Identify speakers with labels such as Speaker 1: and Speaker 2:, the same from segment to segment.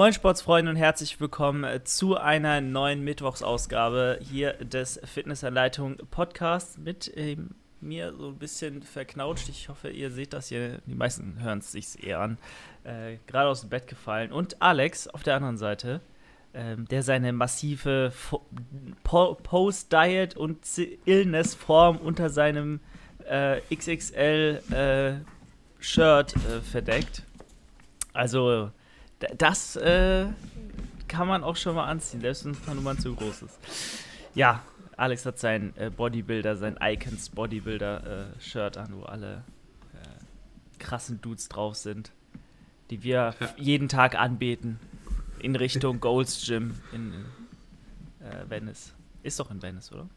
Speaker 1: Moin Sportsfreunde und herzlich willkommen äh, zu einer neuen Mittwochsausgabe hier des Fitnessanleitung Podcasts mit ähm, mir so ein bisschen verknautscht. Ich hoffe, ihr seht das hier. Die meisten hören es sich eher an. Äh, Gerade aus dem Bett gefallen. Und Alex auf der anderen Seite, ähm, der seine massive po Post-Diet und Illness-Form unter seinem äh, XXL-Shirt äh, verdeckt. Also das äh, kann man auch schon mal anziehen, selbst wenn es paar Nummern zu groß ist. Ja, Alex hat sein äh, Bodybuilder, sein Icons Bodybuilder-Shirt äh, an, wo alle äh, krassen Dudes drauf sind, die wir ja. jeden Tag anbeten in Richtung Gold's Gym in äh, Venice. Ist doch in Venice, oder?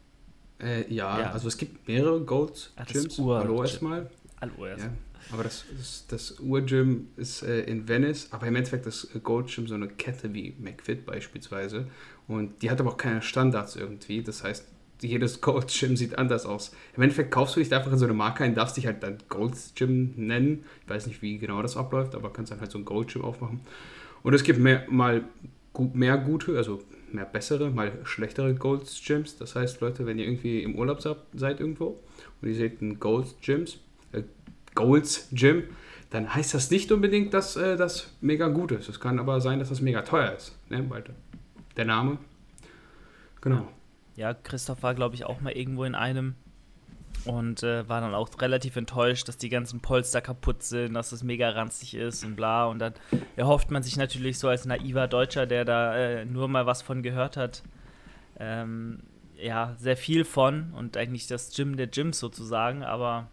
Speaker 2: Äh, ja, ja, also es gibt mehrere Gold's Gyms. Hallo erstmal.
Speaker 1: Hallo erstmal. Ja.
Speaker 2: Aber das, das, das Ur-Gym ist äh, in Venice, aber im Endeffekt ist Gold Gym so eine Kette wie McFit beispielsweise. Und die hat aber auch keine Standards irgendwie. Das heißt, jedes Gold Gym sieht anders aus. Im Endeffekt kaufst du dich einfach in so eine Marke ein, darfst dich halt dann Gold Gym nennen. Ich weiß nicht, wie genau das abläuft, aber kannst dann halt so ein Gold Gym aufmachen. Und es gibt mehr, mal gut, mehr gute, also mehr bessere, mal schlechtere Gold Gyms. Das heißt, Leute, wenn ihr irgendwie im Urlaub seid irgendwo und ihr seht ein Gold Gyms, Goals Gym, dann heißt das nicht unbedingt, dass äh, das mega gut ist. Es kann aber sein, dass das mega teuer ist. Ne? Weil der Name. Genau.
Speaker 1: Ja, Christoph war, glaube ich, auch mal irgendwo in einem und äh, war dann auch relativ enttäuscht, dass die ganzen Polster kaputt sind, dass es mega ranzig ist und bla. Und dann erhofft man sich natürlich so als naiver Deutscher, der da äh, nur mal was von gehört hat, ähm, ja, sehr viel von und eigentlich das Gym der Gyms sozusagen, aber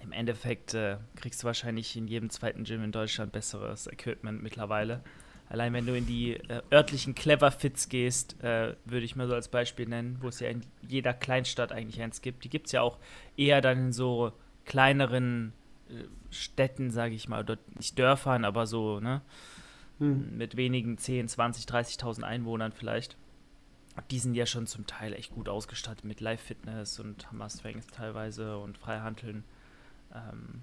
Speaker 1: im Endeffekt äh, kriegst du wahrscheinlich in jedem zweiten Gym in Deutschland besseres Equipment mittlerweile. Allein wenn du in die äh, örtlichen Clever Fits gehst, äh, würde ich mal so als Beispiel nennen, wo es ja in jeder Kleinstadt eigentlich eins gibt. Die gibt es ja auch eher dann in so kleineren äh, Städten, sage ich mal, oder nicht Dörfern, aber so, ne? Hm. Mit wenigen 10, 20, 30.000 Einwohnern vielleicht. Die sind ja schon zum Teil echt gut ausgestattet mit Live-Fitness und Strength teilweise und Freihanteln. Ähm,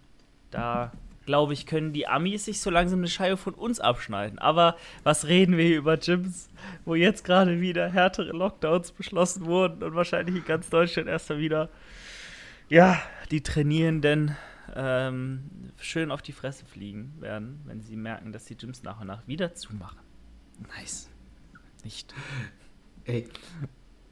Speaker 1: da glaube ich, können die Amis sich so langsam eine Scheibe von uns abschneiden. Aber was reden wir hier über Gyms, wo jetzt gerade wieder härtere Lockdowns beschlossen wurden und wahrscheinlich in ganz Deutschland erst mal wieder, ja, die Trainierenden ähm, schön auf die Fresse fliegen werden, wenn sie merken, dass die Gyms nach und nach wieder zumachen. Nice. Nicht.
Speaker 2: Ey,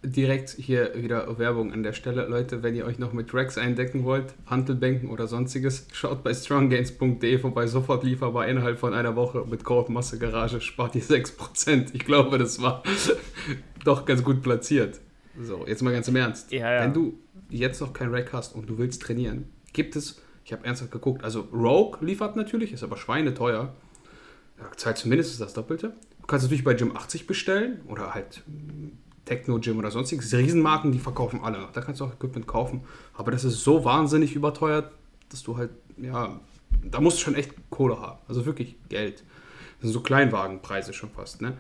Speaker 2: direkt hier wieder Werbung an der Stelle. Leute, wenn ihr euch noch mit Racks eindecken wollt, Handelbänken oder sonstiges, schaut bei stronggains.de vorbei, sofort lieferbar innerhalb von einer Woche mit Code Masse Garage, spart ihr 6%. Ich glaube, das war doch ganz gut platziert. So, jetzt mal ganz im Ernst. Ja, ja. Wenn du jetzt noch kein Rack hast und du willst trainieren, gibt es, ich habe ernsthaft geguckt, also Rogue liefert natürlich, ist aber schweineteuer. Ja, zahlt zumindest das Doppelte. Du kannst natürlich bei Gym 80 bestellen oder halt Techno-Gym oder sonstiges. Riesenmarken, die verkaufen alle. Da kannst du auch Equipment kaufen. Aber das ist so wahnsinnig überteuert, dass du halt, ja, da musst du schon echt Kohle haben. Also wirklich Geld. Das sind so Kleinwagenpreise schon fast, ne?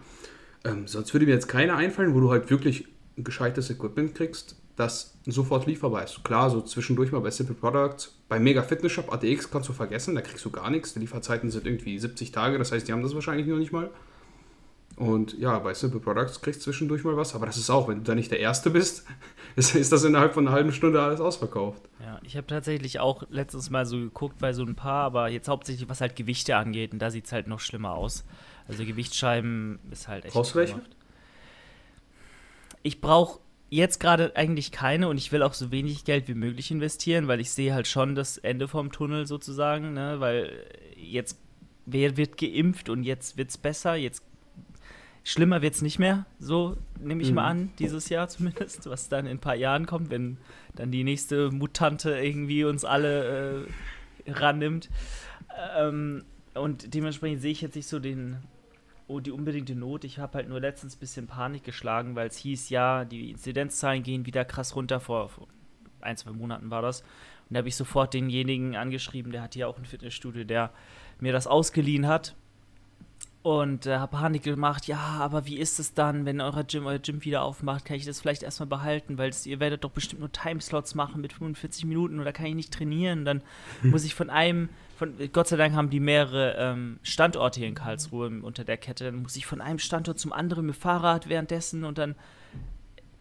Speaker 2: Ähm, sonst würde mir jetzt keiner einfallen, wo du halt wirklich gescheites Equipment kriegst, das sofort lieferbar ist. Klar, so zwischendurch mal bei Simple Products. Bei Mega Fitness Shop ATX kannst du vergessen, da kriegst du gar nichts. Die Lieferzeiten sind irgendwie 70 Tage, das heißt, die haben das wahrscheinlich noch nicht mal. Und ja, bei Simple Products kriegst du zwischendurch mal was, aber das ist auch, wenn du da nicht der Erste bist, ist, das innerhalb von einer halben Stunde alles ausverkauft.
Speaker 1: Ja, ich habe tatsächlich auch letztens mal so geguckt bei so ein paar, aber jetzt hauptsächlich was halt Gewichte angeht und da sieht es halt noch schlimmer aus. Also Gewichtsscheiben ist halt echt.
Speaker 2: Brauchst welche?
Speaker 1: Ich brauche jetzt gerade eigentlich keine und ich will auch so wenig Geld wie möglich investieren, weil ich sehe halt schon das Ende vom Tunnel sozusagen, ne? weil jetzt wer wird geimpft und jetzt wird es besser, jetzt Schlimmer wird es nicht mehr, so nehme ich mhm. mal an, dieses Jahr zumindest, was dann in ein paar Jahren kommt, wenn dann die nächste Mutante irgendwie uns alle äh, rannimmt. Ähm, und dementsprechend sehe ich jetzt nicht so den, oh, die unbedingte Not. Ich habe halt nur letztens ein bisschen Panik geschlagen, weil es hieß, ja, die Inzidenzzahlen gehen wieder krass runter. Vor, vor ein, zwei Monaten war das. Und da habe ich sofort denjenigen angeschrieben, der hat hier auch ein Fitnessstudio, der mir das ausgeliehen hat und äh, habe Panik gemacht, ja, aber wie ist es dann, wenn euer Gym, euer Gym wieder aufmacht, kann ich das vielleicht erstmal behalten, weil das, ihr werdet doch bestimmt nur Timeslots machen mit 45 Minuten oder kann ich nicht trainieren, dann muss ich von einem von, Gott sei Dank haben die mehrere ähm, Standorte hier in Karlsruhe unter der Kette. Dann muss ich von einem Standort zum anderen mit Fahrrad währenddessen und dann.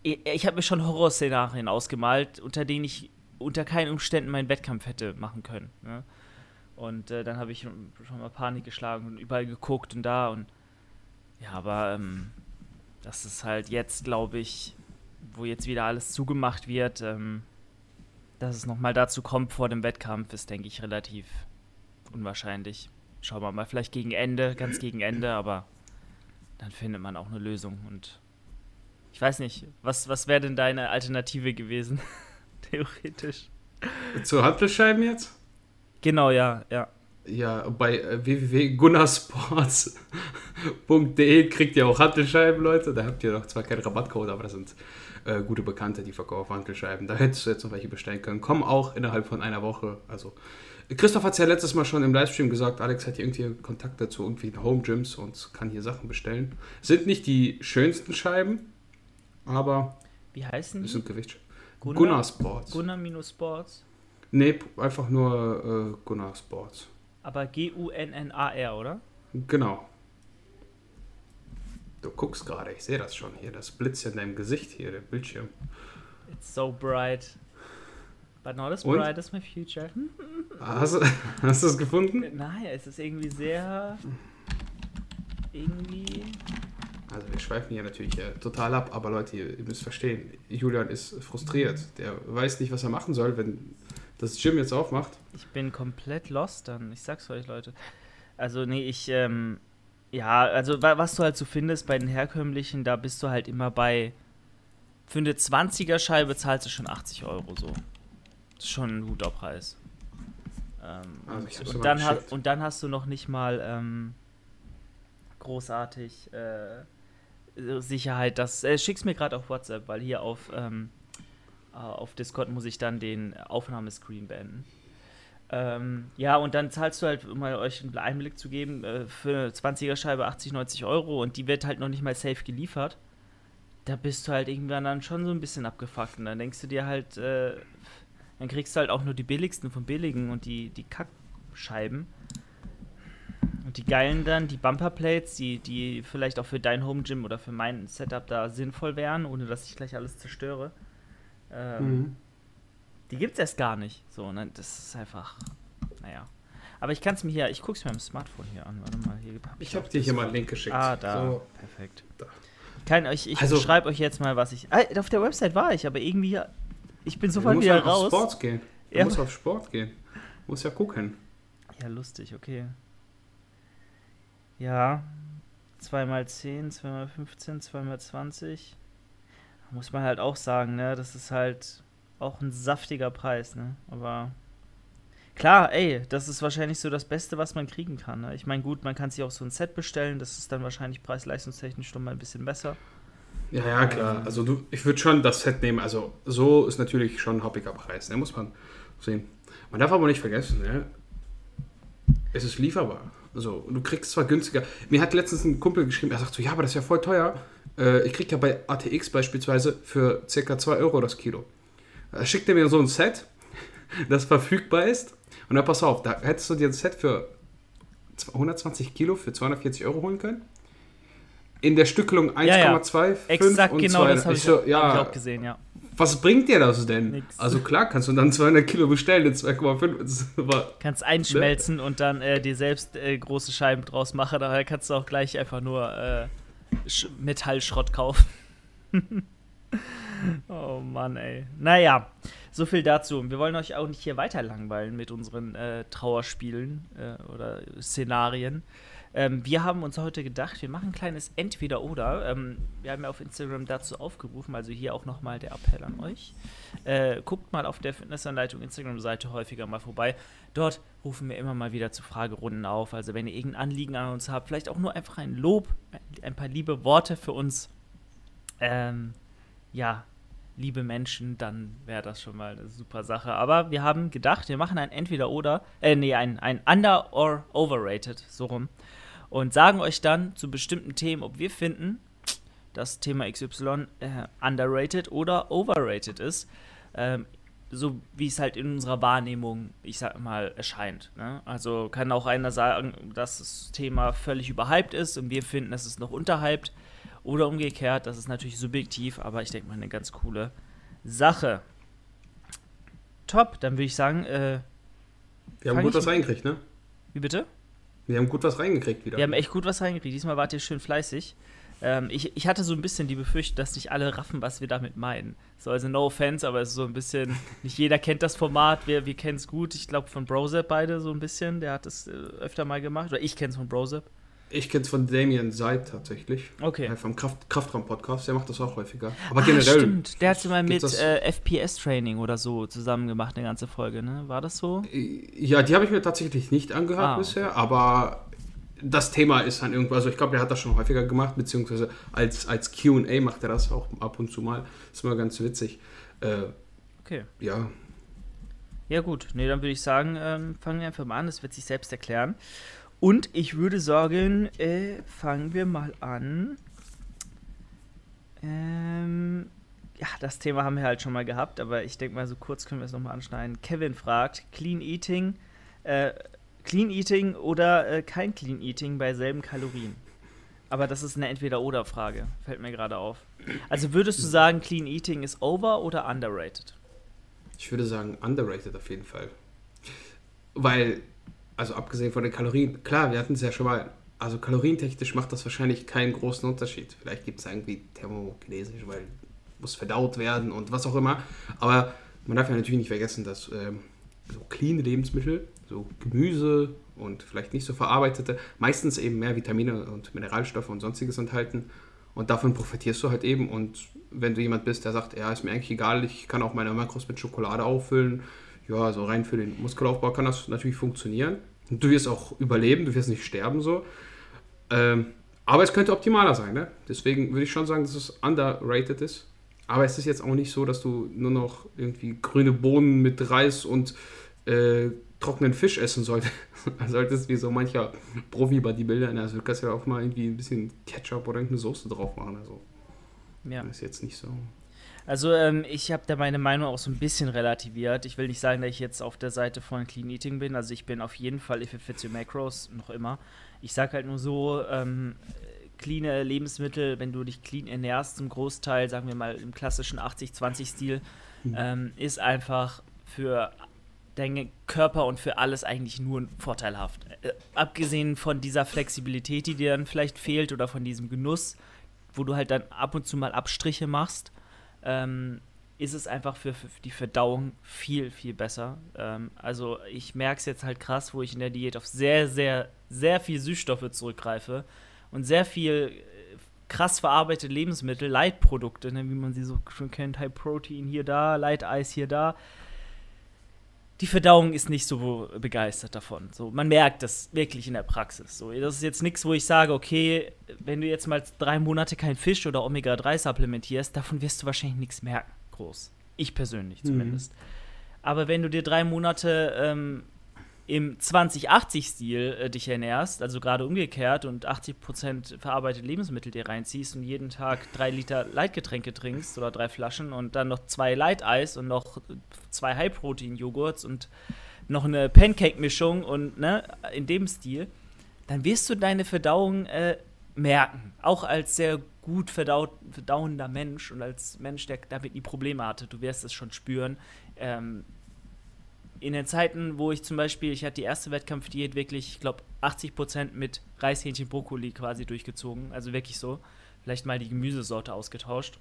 Speaker 1: Ich, ich habe mir schon Horrorszenarien ausgemalt, unter denen ich unter keinen Umständen meinen Wettkampf hätte machen können. Ne? Und äh, dann habe ich schon mal Panik geschlagen und überall geguckt und da und. Ja, aber ähm, das ist halt jetzt, glaube ich, wo jetzt wieder alles zugemacht wird, ähm, dass es nochmal dazu kommt vor dem Wettkampf, ist, denke ich, relativ unwahrscheinlich. Schauen wir mal, vielleicht gegen Ende, ganz gegen Ende, aber dann findet man auch eine Lösung. Und ich weiß nicht, was, was wäre denn deine Alternative gewesen, theoretisch?
Speaker 2: Zu Handelsscheiben jetzt?
Speaker 1: Genau, ja, ja.
Speaker 2: Ja, bei äh, www.gunnarsports.de kriegt ihr auch Handelscheiben, Leute. Da habt ihr noch zwar keinen Rabattcode, aber das sind äh, gute Bekannte, die verkaufen Handelscheiben. Da hättest du jetzt noch welche bestellen können. Kommen auch innerhalb von einer Woche. Also, Christoph hat es ja letztes Mal schon im Livestream gesagt, Alex hat hier irgendwie Kontakte zu irgendwie Home Gyms und kann hier Sachen bestellen. Sind nicht die schönsten Scheiben, aber.
Speaker 1: Wie heißen die?
Speaker 2: Sind Gewicht.
Speaker 1: Gunnar, Gunnar Sports. Gunnar-Sports?
Speaker 2: Nee, einfach nur äh, Gunnar Sports.
Speaker 1: Aber G-U-N-N-A-R, oder?
Speaker 2: Genau. Du guckst gerade, ich sehe das schon hier, das Blitz in deinem Gesicht hier, der Bildschirm.
Speaker 1: It's so bright. But not as Und? bright as my future.
Speaker 2: Hast, hast du es gefunden?
Speaker 1: Nein, es ist irgendwie sehr. Irgendwie.
Speaker 2: Also wir schweifen hier natürlich äh, total ab, aber Leute, ihr, ihr müsst verstehen, Julian ist frustriert. Der weiß nicht, was er machen soll, wenn das Gym jetzt aufmacht.
Speaker 1: Ich bin komplett lost dann. Ich sag's euch, Leute. Also, nee, ich, ähm, ja, also was du halt so findest bei den herkömmlichen, da bist du halt immer bei. Für eine 20er Scheibe zahlst du schon 80 Euro so. Das ist schon ein guter Preis. Ähm, also und, dann hast, und dann hast du noch nicht mal ähm, großartig äh, Sicherheit, dass. Äh, schick's mir gerade auf WhatsApp, weil hier auf ähm, äh, auf Discord muss ich dann den Aufnahmescreen beenden. Ähm, ja, und dann zahlst du halt, um mal euch einen Einblick zu geben, äh, für eine 20er Scheibe 80, 90 Euro und die wird halt noch nicht mal safe geliefert. Da bist du halt irgendwann dann schon so ein bisschen abgefuckt und dann denkst du dir halt, äh, dann kriegst du halt auch nur die billigsten von billigen und die, die Kackscheiben. Und die geilen dann, die Bumperplates, die, die vielleicht auch für dein Home Gym oder für mein Setup da sinnvoll wären, ohne dass ich gleich alles zerstöre. Ähm, mhm. Die gibt's erst gar nicht. So, ne? Das ist einfach. Naja. Aber ich kann es mir hier, ich gucke es mir am Smartphone hier an. Warte mal, hier
Speaker 2: hab ich. Ich habe dir hier mal einen Link geschickt.
Speaker 1: Ah, da. So. Perfekt. Da. Kann euch, ich also, schreibe euch jetzt mal, was ich. Ah, auf der Website war ich, aber irgendwie. Ich bin sofort wieder raus.
Speaker 2: Auf Sport gehen. Du ja. musst auf Sport gehen. Du musst ja gucken.
Speaker 1: Ja, lustig, okay. Ja. 2x10, 2x15, 2x20 muss man halt auch sagen, ne? Das ist halt auch ein saftiger Preis, ne? Aber klar, ey, das ist wahrscheinlich so das Beste, was man kriegen kann. Ne? Ich meine, gut, man kann sich auch so ein Set bestellen, das ist dann wahrscheinlich preis-leistungstechnisch schon mal ein bisschen besser.
Speaker 2: Ja, ja, klar. Also du, ich würde schon das Set nehmen. Also so ist natürlich schon ein hoppiger Preis, ne? muss man sehen. Man darf aber nicht vergessen, ne? es ist lieferbar. Also du kriegst zwar günstiger. Mir hat letztens ein Kumpel geschrieben, er sagt so, ja, aber das ist ja voll teuer. Äh, ich kriege ja bei ATX beispielsweise für ca. 2 Euro das Kilo. Da schickt er mir so ein Set, das verfügbar ist. Und dann pass auf, da hättest du dir ein Set für 120 Kilo für 240 Euro holen können. In der Stückelung 1,25 ja, ja.
Speaker 1: Exakt, genau, 2, das habe ich, so, ja, hab ich auch gesehen, ja.
Speaker 2: Was bringt dir das denn? Nix. Also klar, kannst du dann 200 Kilo bestellen in 2,5.
Speaker 1: Kannst einschmelzen ne? und dann äh, dir selbst äh, große Scheiben draus machen. Daher kannst du auch gleich einfach nur äh, Metallschrott kaufen. oh Mann, ey. Naja, so viel dazu. Wir wollen euch auch nicht hier weiter langweilen mit unseren äh, Trauerspielen äh, oder Szenarien. Ähm, wir haben uns heute gedacht, wir machen ein kleines Entweder-Oder. Ähm, wir haben ja auf Instagram dazu aufgerufen, also hier auch nochmal der Appell an euch. Äh, guckt mal auf der Fitnessanleitung Instagram-Seite häufiger mal vorbei. Dort rufen wir immer mal wieder zu Fragerunden auf. Also wenn ihr irgendein Anliegen an uns habt, vielleicht auch nur einfach ein Lob, ein paar liebe Worte für uns. Ähm, ja, liebe Menschen, dann wäre das schon mal eine super Sache. Aber wir haben gedacht, wir machen ein Entweder-Oder, äh, nee, ein, ein Under- or Overrated, so rum und sagen euch dann zu bestimmten Themen, ob wir finden, dass Thema XY äh, underrated oder overrated ist. Ähm, so wie es halt in unserer Wahrnehmung, ich sag mal, erscheint. Ne? Also kann auch einer sagen, dass das Thema völlig überhyped ist und wir finden, dass es noch unterhyped. Oder umgekehrt, das ist natürlich subjektiv, aber ich denke mal eine ganz coole Sache. Top, dann würde ich sagen, äh,
Speaker 2: Wir haben gut was reingekriegt, ne?
Speaker 1: Wie bitte?
Speaker 2: Wir haben gut was reingekriegt wieder.
Speaker 1: Wir haben echt gut was reingekriegt. Diesmal wart ihr schön fleißig. Ähm, ich, ich hatte so ein bisschen die Befürchtung, dass nicht alle raffen, was wir damit meinen. So, also no offense, aber es ist so ein bisschen, nicht jeder kennt das Format, wir, wir kennen es gut. Ich glaube von Brozep beide so ein bisschen, der hat es äh, öfter mal gemacht. Oder ich kenne es von Brozep.
Speaker 2: Ich kenne es von Damien Seid tatsächlich.
Speaker 1: Okay.
Speaker 2: Äh, vom Kraft, Kraftraum-Podcast, der macht das auch häufiger. Aber
Speaker 1: ah,
Speaker 2: generell.
Speaker 1: Stimmt, der hat es mal mit äh, FPS-Training oder so zusammen gemacht, eine ganze Folge, ne? War das so?
Speaker 2: Ja, die habe ich mir tatsächlich nicht angehört
Speaker 1: Ah, okay.
Speaker 2: bisher, aber das Thema ist dann irgendwo, also ich glaube, der hat das schon häufiger gemacht, beziehungsweise als, als QA macht er das auch ab und zu mal. ist immer ganz witzig. Äh,
Speaker 1: Okay.
Speaker 2: ja,
Speaker 1: Ja, gut. Nee, dann würde ich sagen, ähm, fangen wir einfach mal an. Das wird sich selbst erklären. Und ich würde sagen, äh, fangen wir mal an. Ähm, ja, das Thema haben wir halt schon mal gehabt, aber ich denke mal, so kurz können wir es nochmal anschneiden. Kevin fragt: Clean Eating, äh, Clean Eating oder äh, kein Clean Eating bei selben Kalorien? Aber das ist eine Entweder-Oder-Frage, fällt mir gerade auf. Also würdest du sagen, Clean Eating ist over oder underrated?
Speaker 2: ich würde sagen, underrated auf jeden Fall. Weil, also abgesehen von den Kalorien, klar, wir hatten es ja schon mal, also kalorientechnisch macht das wahrscheinlich keinen großen Unterschied. Vielleicht gibt es irgendwie thermokinesisch, weil muss verdaut werden und was auch immer. Aber man darf ja natürlich nicht vergessen, dass ähm, so clean Lebensmittel, so Gemüse und vielleicht nicht so verarbeitete, meistens eben mehr Vitamine und Mineralstoffe und sonstiges enthalten. Und davon profitierst du halt eben. Und wenn du jemand bist, der sagt, ja, ist mir eigentlich egal, ich kann auch meine Makros mit Schokolade auffüllen, ja, so rein für den Muskelaufbau kann das natürlich funktionieren. Und du wirst auch überleben, du wirst nicht sterben so. Ähm, aber es könnte optimaler sein, ne? Deswegen würde ich schon sagen, dass es underrated ist. Aber es ist jetzt auch nicht so, dass du nur noch irgendwie grüne Bohnen mit Reis und äh, trockenen Fisch essen solltest. solltest wie so mancher Profi-Bodybuilder. Also du kannst ja auch mal irgendwie ein bisschen Ketchup oder irgendeine Soße drauf machen. Also
Speaker 1: Ja.
Speaker 2: ist jetzt nicht so.
Speaker 1: Also ähm, ich habe da meine Meinung auch so ein bisschen relativiert. Ich will nicht sagen, dass ich jetzt auf der Seite von Clean Eating bin. Also ich bin auf jeden Fall if it fits your macros noch immer. Ich sag halt nur so, ähm, cleane Lebensmittel, wenn du dich clean ernährst, zum Großteil, sagen wir mal im klassischen 80-20-Stil, ähm, ist einfach für deinen Körper und für alles eigentlich nur vorteilhaft. Äh, abgesehen von dieser Flexibilität, die dir dann vielleicht fehlt oder von diesem Genuss, wo du halt dann ab und zu mal Abstriche machst, ähm, ist es einfach für, für die Verdauung viel, viel besser. Ähm, also ich merke es jetzt halt krass, wo ich in der Diät auf sehr, sehr, sehr viel Süßstoffe zurückgreife und sehr viel äh, krass verarbeitete Lebensmittel, Leitprodukte, ne, wie man sie so schon kennt, High Protein hier da, Light Eis hier da. Die Verdauung ist nicht so begeistert davon. So, man merkt das wirklich in der Praxis. So, das ist jetzt nichts, wo ich sage, okay, wenn du jetzt mal drei Monate kein Fisch oder Omega-3 supplementierst, davon wirst du wahrscheinlich nichts merken, groß. Ich persönlich
Speaker 2: Mhm.
Speaker 1: zumindest. Aber wenn du dir drei Monate ähm, im 20-80-Stil äh, dich ernährst, also gerade umgekehrt und 80% verarbeitete Lebensmittel dir reinziehst und jeden Tag drei Liter Leitgetränke trinkst oder drei Flaschen und dann noch zwei Leiteis und noch zwei High-Protein-Joghurts und noch eine Pancake-Mischung und ne, in dem Stil, dann wirst du deine Verdauung äh, merken. Auch als sehr gut verdaut, verdauender Mensch und als Mensch, der damit nie Probleme hatte. Du wirst es schon spüren. Ähm, in den Zeiten, wo ich zum Beispiel, ich hatte die erste Wettkampfdiät wirklich, ich glaube, 80% mit Reishähnchen Brokkoli quasi durchgezogen. Also wirklich so. Vielleicht mal die Gemüsesorte ausgetauscht.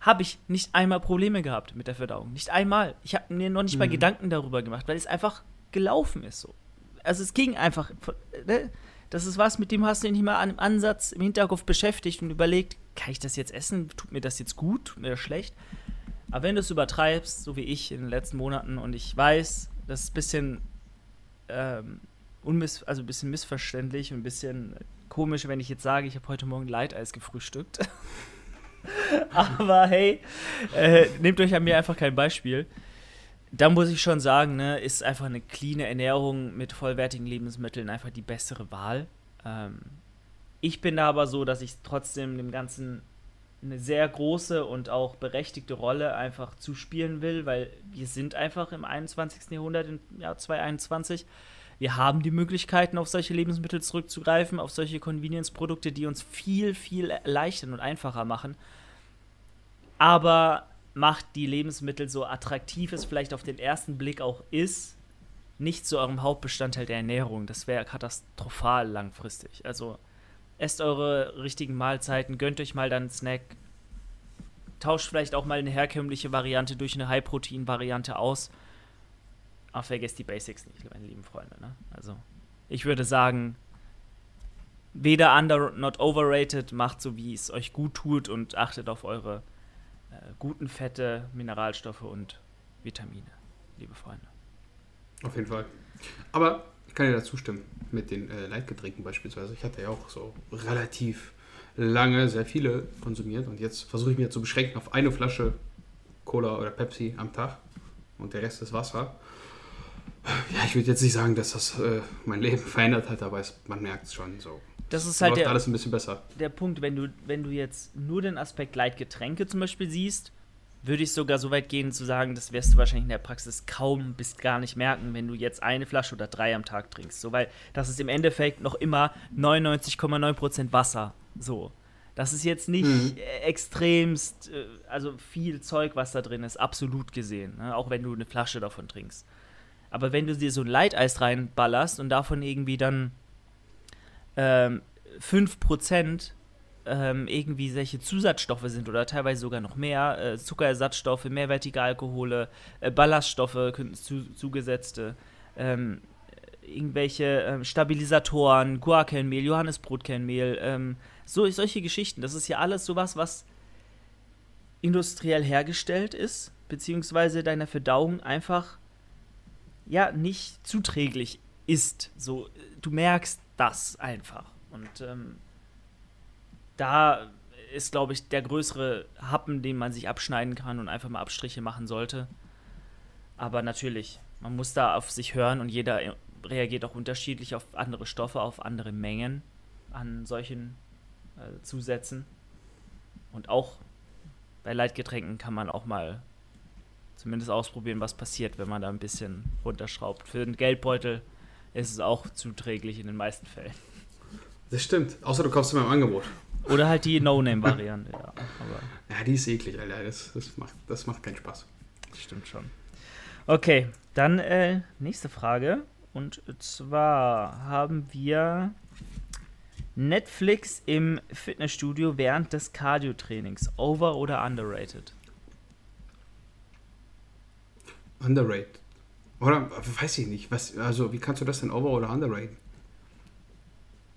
Speaker 1: Habe ich nicht einmal Probleme gehabt mit der Verdauung. Nicht einmal. Ich habe mir noch nicht mal
Speaker 2: Mhm.
Speaker 1: Gedanken darüber gemacht, weil es einfach gelaufen ist so. Also es ging einfach. Ne? Das ist was, mit dem hast du dich nicht mal an einem Ansatz im Hinterkopf beschäftigt und überlegt, kann ich das jetzt essen? Tut mir das jetzt gut? Tut mir das schlecht? Aber wenn du es übertreibst, so wie ich in den letzten Monaten, und ich weiß, das ist ein bisschen, ähm, unmiss also ein bisschen missverständlich und ein bisschen komisch, wenn ich jetzt sage, ich habe heute Morgen Leiteis gefrühstückt. Aber hey, äh, nehmt euch an mir einfach kein Beispiel. Da muss ich schon sagen, ne, ist einfach eine cleane Ernährung mit vollwertigen Lebensmitteln einfach die bessere Wahl. Ähm, ich bin da aber so, dass ich trotzdem dem Ganzen eine sehr große und auch berechtigte Rolle einfach zuspielen will, weil wir sind einfach im 21. Jahrhundert, im Jahr 2021. Wir haben die Möglichkeiten, auf solche Lebensmittel zurückzugreifen, auf solche Convenience-Produkte, die uns viel, viel erleichtern und einfacher machen. Aber macht die Lebensmittel so attraktiv es vielleicht auf den ersten Blick auch ist, nicht zu eurem Hauptbestandteil der Ernährung. Das wäre katastrophal langfristig. Also esst eure richtigen Mahlzeiten, gönnt euch mal dann einen Snack, tauscht vielleicht auch mal eine herkömmliche Variante durch eine High-Protein-Variante aus. Aber vergesst die Basics nicht, meine lieben Freunde. Ne? Also, ich würde sagen, weder under not overrated, macht so, wie es euch gut tut und achtet auf eure äh, guten Fette, Mineralstoffe und Vitamine, liebe Freunde.
Speaker 2: Auf jeden Fall. Aber kann dir dazu stimmen mit den äh, Leitgetränken beispielsweise. Ich hatte ja auch so relativ lange sehr viele konsumiert und jetzt versuche ich mir zu beschränken auf eine Flasche Cola oder Pepsi am Tag und der Rest ist Wasser. Ja, ich würde jetzt nicht sagen, dass das äh, mein Leben verändert hat, aber es, man merkt es schon so.
Speaker 1: Das ist halt der,
Speaker 2: alles ein bisschen besser.
Speaker 1: Der Punkt, wenn du, wenn du jetzt nur den Aspekt Leitgetränke zum Beispiel siehst, würde ich sogar so weit gehen zu sagen, das wirst du wahrscheinlich in der Praxis kaum bis gar nicht merken, wenn du jetzt eine Flasche oder drei am Tag trinkst. So, weil das ist im Endeffekt noch immer 99,9% Wasser. So. Das ist jetzt nicht mhm. extremst, äh, also viel Zeug, was da drin ist, absolut gesehen. Ne? Auch wenn du eine Flasche davon trinkst. Aber wenn du dir so ein Leiteis reinballerst und davon irgendwie dann ähm, 5% ähm, irgendwie solche Zusatzstoffe sind oder teilweise sogar noch mehr, äh, Zuckerersatzstoffe, mehrwertige Alkohole, äh, Ballaststoffe, zu, zugesetzte, ähm, irgendwelche äh, Stabilisatoren, Guarkernmehl, Johannesbrotkernmehl, ähm, so, solche Geschichten. Das ist ja alles sowas, was industriell hergestellt ist, beziehungsweise deiner Verdauung einfach ja nicht zuträglich ist. So, du merkst das einfach. Und ähm, da ist, glaube ich, der größere Happen, den man sich abschneiden kann und einfach mal Abstriche machen sollte. Aber natürlich, man muss da auf sich hören und jeder reagiert auch unterschiedlich auf andere Stoffe, auf andere Mengen an solchen äh, Zusätzen. Und auch bei Leitgetränken kann man auch mal zumindest ausprobieren, was passiert, wenn man da ein bisschen runterschraubt. Für den Geldbeutel ist es auch zuträglich in den meisten Fällen.
Speaker 2: Das stimmt. Außer du kaufst immer im Angebot.
Speaker 1: Oder halt die No-Name-Variante, ja.
Speaker 2: Ja, die ist eklig, Alter. Das, das, macht, das macht keinen Spaß.
Speaker 1: Stimmt schon. Okay, dann äh, nächste Frage. Und zwar haben wir Netflix im Fitnessstudio während des Cardio-Trainings. Over oder underrated?
Speaker 2: Underrated. Oder weiß ich nicht. Was, also, wie kannst du das denn over oder underrated?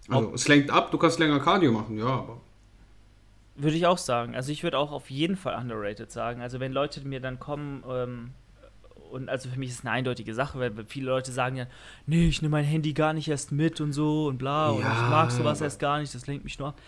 Speaker 2: Also, es lenkt ab, du kannst länger Cardio machen, ja, aber.
Speaker 1: Würde ich auch sagen. Also, ich würde auch auf jeden Fall underrated sagen. Also, wenn Leute mir dann kommen, ähm, und also für mich ist es eine eindeutige Sache, weil viele Leute sagen ja, nee, ich nehme mein Handy gar nicht erst mit und so und bla ja, und ich mag sowas erst gar nicht, das lenkt mich nur ab.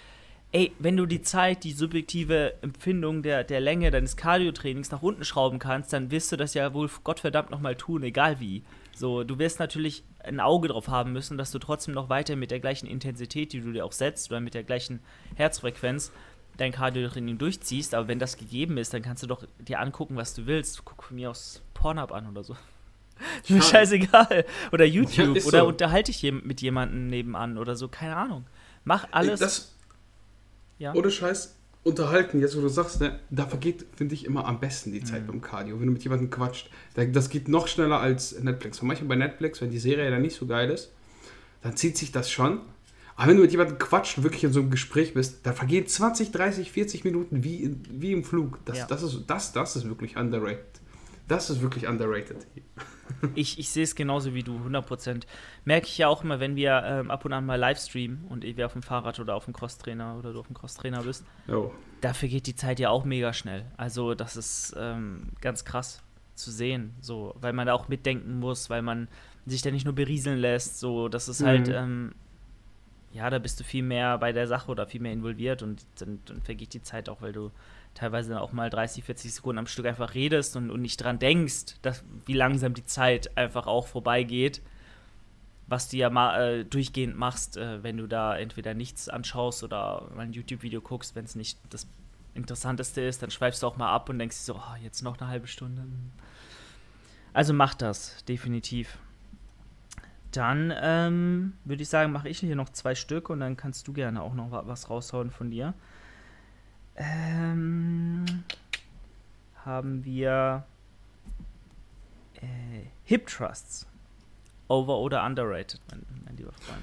Speaker 1: Ey, wenn du die Zeit, die subjektive Empfindung der, der Länge deines Cardio-Trainings nach unten schrauben kannst, dann wirst du das ja wohl Gottverdammt nochmal tun, egal wie. So, du wirst natürlich ein Auge drauf haben müssen, dass du trotzdem noch weiter mit der gleichen Intensität, die du dir auch setzt, oder mit der gleichen Herzfrequenz dein Cardio-Training durchziehst. Aber wenn das gegeben ist, dann kannst du doch dir angucken, was du willst. Guck von mir aus Pornhub an oder so. Mir scheißegal. Oder YouTube. Ja, oder so. unterhalte ich mit jemandem nebenan oder so. Keine Ahnung. Mach alles.
Speaker 2: Das, ja. Ohne Scheiß, unterhalten, jetzt wo du sagst, ne, da vergeht, finde ich, immer am besten die Zeit mhm. beim Cardio, wenn du mit jemandem quatscht. Das geht noch schneller als Netflix. Und manchmal bei Netflix, wenn die Serie dann nicht so geil ist, dann zieht sich das schon. Aber wenn du mit jemandem quatscht und wirklich in so einem Gespräch bist, da vergehen 20, 30, 40 Minuten wie, wie im Flug. Das, ja. das, ist, das, das ist wirklich underrated. Das ist wirklich underrated.
Speaker 1: ich, ich sehe es genauso wie du, 100%. Merke ich ja auch immer, wenn wir ähm, ab und an mal Livestreamen und wir auf dem Fahrrad oder auf dem Crosstrainer oder du auf dem Crosstrainer bist. Oh. Dafür geht die Zeit ja auch mega schnell. Also, das ist ähm, ganz krass zu sehen, so, weil man da auch mitdenken muss, weil man sich da nicht nur berieseln lässt. So, das ist halt, mhm. ähm, ja, da bist du viel mehr bei der Sache oder viel mehr involviert und dann, dann vergeht die Zeit auch, weil du teilweise auch mal 30, 40 Sekunden am Stück einfach redest und, und nicht dran denkst, dass, wie langsam die Zeit einfach auch vorbeigeht, was du ja mal äh, durchgehend machst, äh, wenn du da entweder nichts anschaust oder mal ein YouTube-Video guckst, wenn es nicht das Interessanteste ist, dann schweifst du auch mal ab und denkst so, oh, jetzt noch eine halbe Stunde. Also mach das, definitiv. Dann ähm, würde ich sagen, mache ich hier noch zwei Stück und dann kannst du gerne auch noch was raushauen von dir. Ähm, haben wir äh, Hip Trusts. Over oder underrated, mein, mein lieber Freund?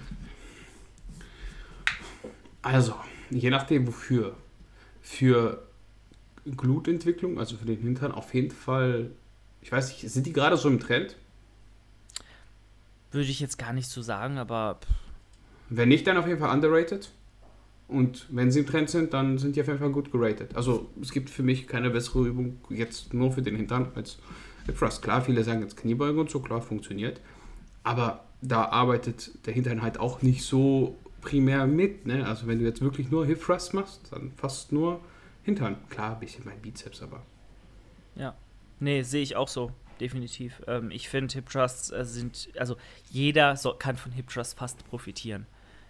Speaker 2: Also, je nachdem wofür. Für Glutentwicklung, also für den Hintern, auf jeden Fall. Ich weiß nicht, sind die gerade so im Trend?
Speaker 1: Würde ich jetzt gar nicht so sagen, aber.
Speaker 2: Wenn nicht, dann auf jeden Fall underrated. Und wenn sie im Trend sind, dann sind die auf jeden Fall gut geratet. Also es gibt für mich keine bessere Übung jetzt nur für den Hintern als Hip Thrust. Klar, viele sagen jetzt Kniebeugen und so, klar, funktioniert. Aber da arbeitet der Hintern halt auch nicht so primär mit. Ne? Also wenn du jetzt wirklich nur Hip Thrust machst, dann fast nur Hintern. Klar, ein bisschen mein Bizeps, aber.
Speaker 1: Ja. Nee, sehe ich auch so definitiv. Ähm, ich finde, Hip Thrusts äh, sind, also jeder so, kann von Hip Thrust fast profitieren.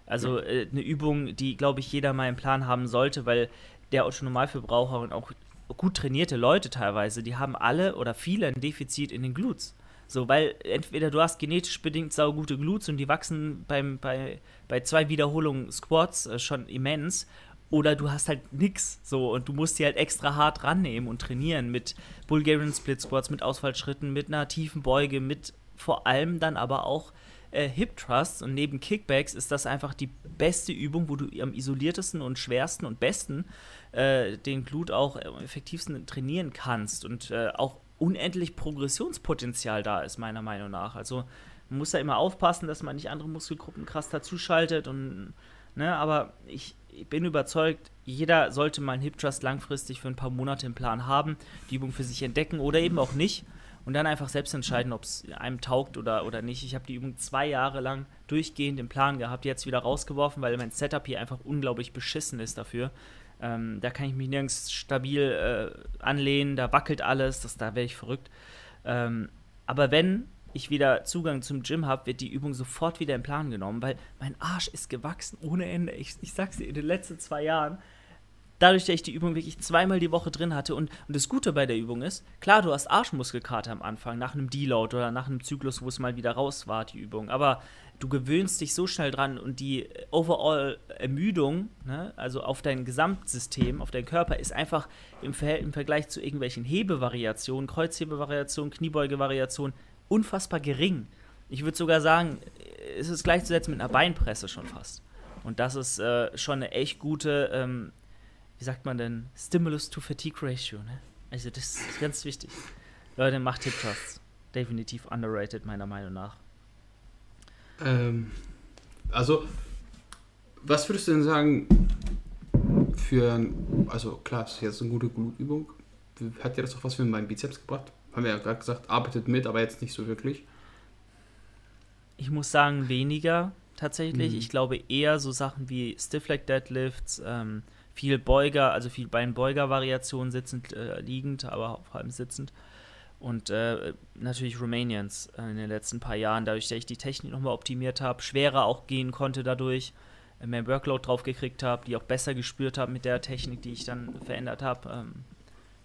Speaker 1: Also äh, eine Übung, die, glaube ich, jeder mal im Plan haben sollte, weil der Autonormalverbraucher und auch gut trainierte Leute teilweise, die haben alle oder viele ein Defizit in den Glutes. So, weil entweder du hast genetisch bedingt saugute Glutes und die wachsen beim, bei, bei zwei Wiederholungen Squats äh, schon immens oder du hast halt nix so und du musst die halt extra hart rannehmen und trainieren mit Bulgarian Split Squats, mit Ausfallschritten, mit einer tiefen Beuge, mit vor allem dann aber auch äh, Hip Thrusts und neben Kickbacks ist das einfach die beste Übung, wo du am isoliertesten und schwersten und besten äh, den Glut auch am effektivsten trainieren kannst und äh, auch unendlich Progressionspotenzial da ist, meiner Meinung nach. Also man muss da immer aufpassen, dass man nicht andere Muskelgruppen krass dazuschaltet und ne, aber ich, ich bin überzeugt, jeder sollte mal einen Hip Trust langfristig für ein paar Monate im Plan haben, die Übung für sich entdecken oder eben auch nicht und dann einfach selbst entscheiden, ob es einem taugt oder, oder nicht. Ich habe die Übung zwei Jahre lang durchgehend im Plan gehabt, jetzt wieder rausgeworfen, weil mein Setup hier einfach unglaublich beschissen ist dafür. Ähm, da kann ich mich nirgends stabil äh, anlehnen, da wackelt alles, das, da wäre ich verrückt. Ähm, aber wenn ich wieder Zugang zum Gym habe, wird die Übung sofort wieder im Plan genommen, weil mein Arsch ist gewachsen ohne Ende. Ich, ich sag's dir, in den letzten zwei Jahren, dadurch, dass ich die Übung wirklich zweimal die Woche drin hatte und, und das Gute bei der Übung ist, klar, du hast Arschmuskelkater am Anfang, nach einem Deload oder nach einem Zyklus, wo es mal wieder raus war, die Übung, aber du gewöhnst dich so schnell dran und die Overall-Ermüdung, ne, also auf dein Gesamtsystem, auf deinen Körper, ist einfach im, Ver im Vergleich zu irgendwelchen Hebevariationen, Kreuzhebevariationen, Kniebeugevariationen unfassbar gering. Ich würde sogar sagen, es ist gleichzusetzen mit einer Beinpresse schon fast. Und das ist äh, schon eine echt gute, ähm, wie sagt man denn, Stimulus to Fatigue Ratio. Ne? Also das ist ganz wichtig. Leute, macht Hip Trusts. Definitiv underrated, meiner Meinung nach.
Speaker 2: Ähm, also, was würdest du denn sagen für, also klar, das ist jetzt eine gute Glutübung. Hat dir das auch was für meinen Bizeps gebracht? Haben wir ja gerade gesagt, arbeitet mit, aber jetzt nicht so wirklich.
Speaker 1: Ich muss sagen, weniger tatsächlich. Mhm. Ich glaube eher so Sachen wie Stiff Leg Deadlifts, ähm, viel Beuger, also viel Beinbeuger-Variationen sitzend, äh, liegend, aber vor allem sitzend. Und äh, natürlich Romanians in den letzten paar Jahren, dadurch, dass ich die Technik nochmal optimiert habe, schwerer auch gehen konnte dadurch, mehr Workload drauf gekriegt habe, die auch besser gespürt habe mit der Technik, die ich dann verändert habe. Ähm,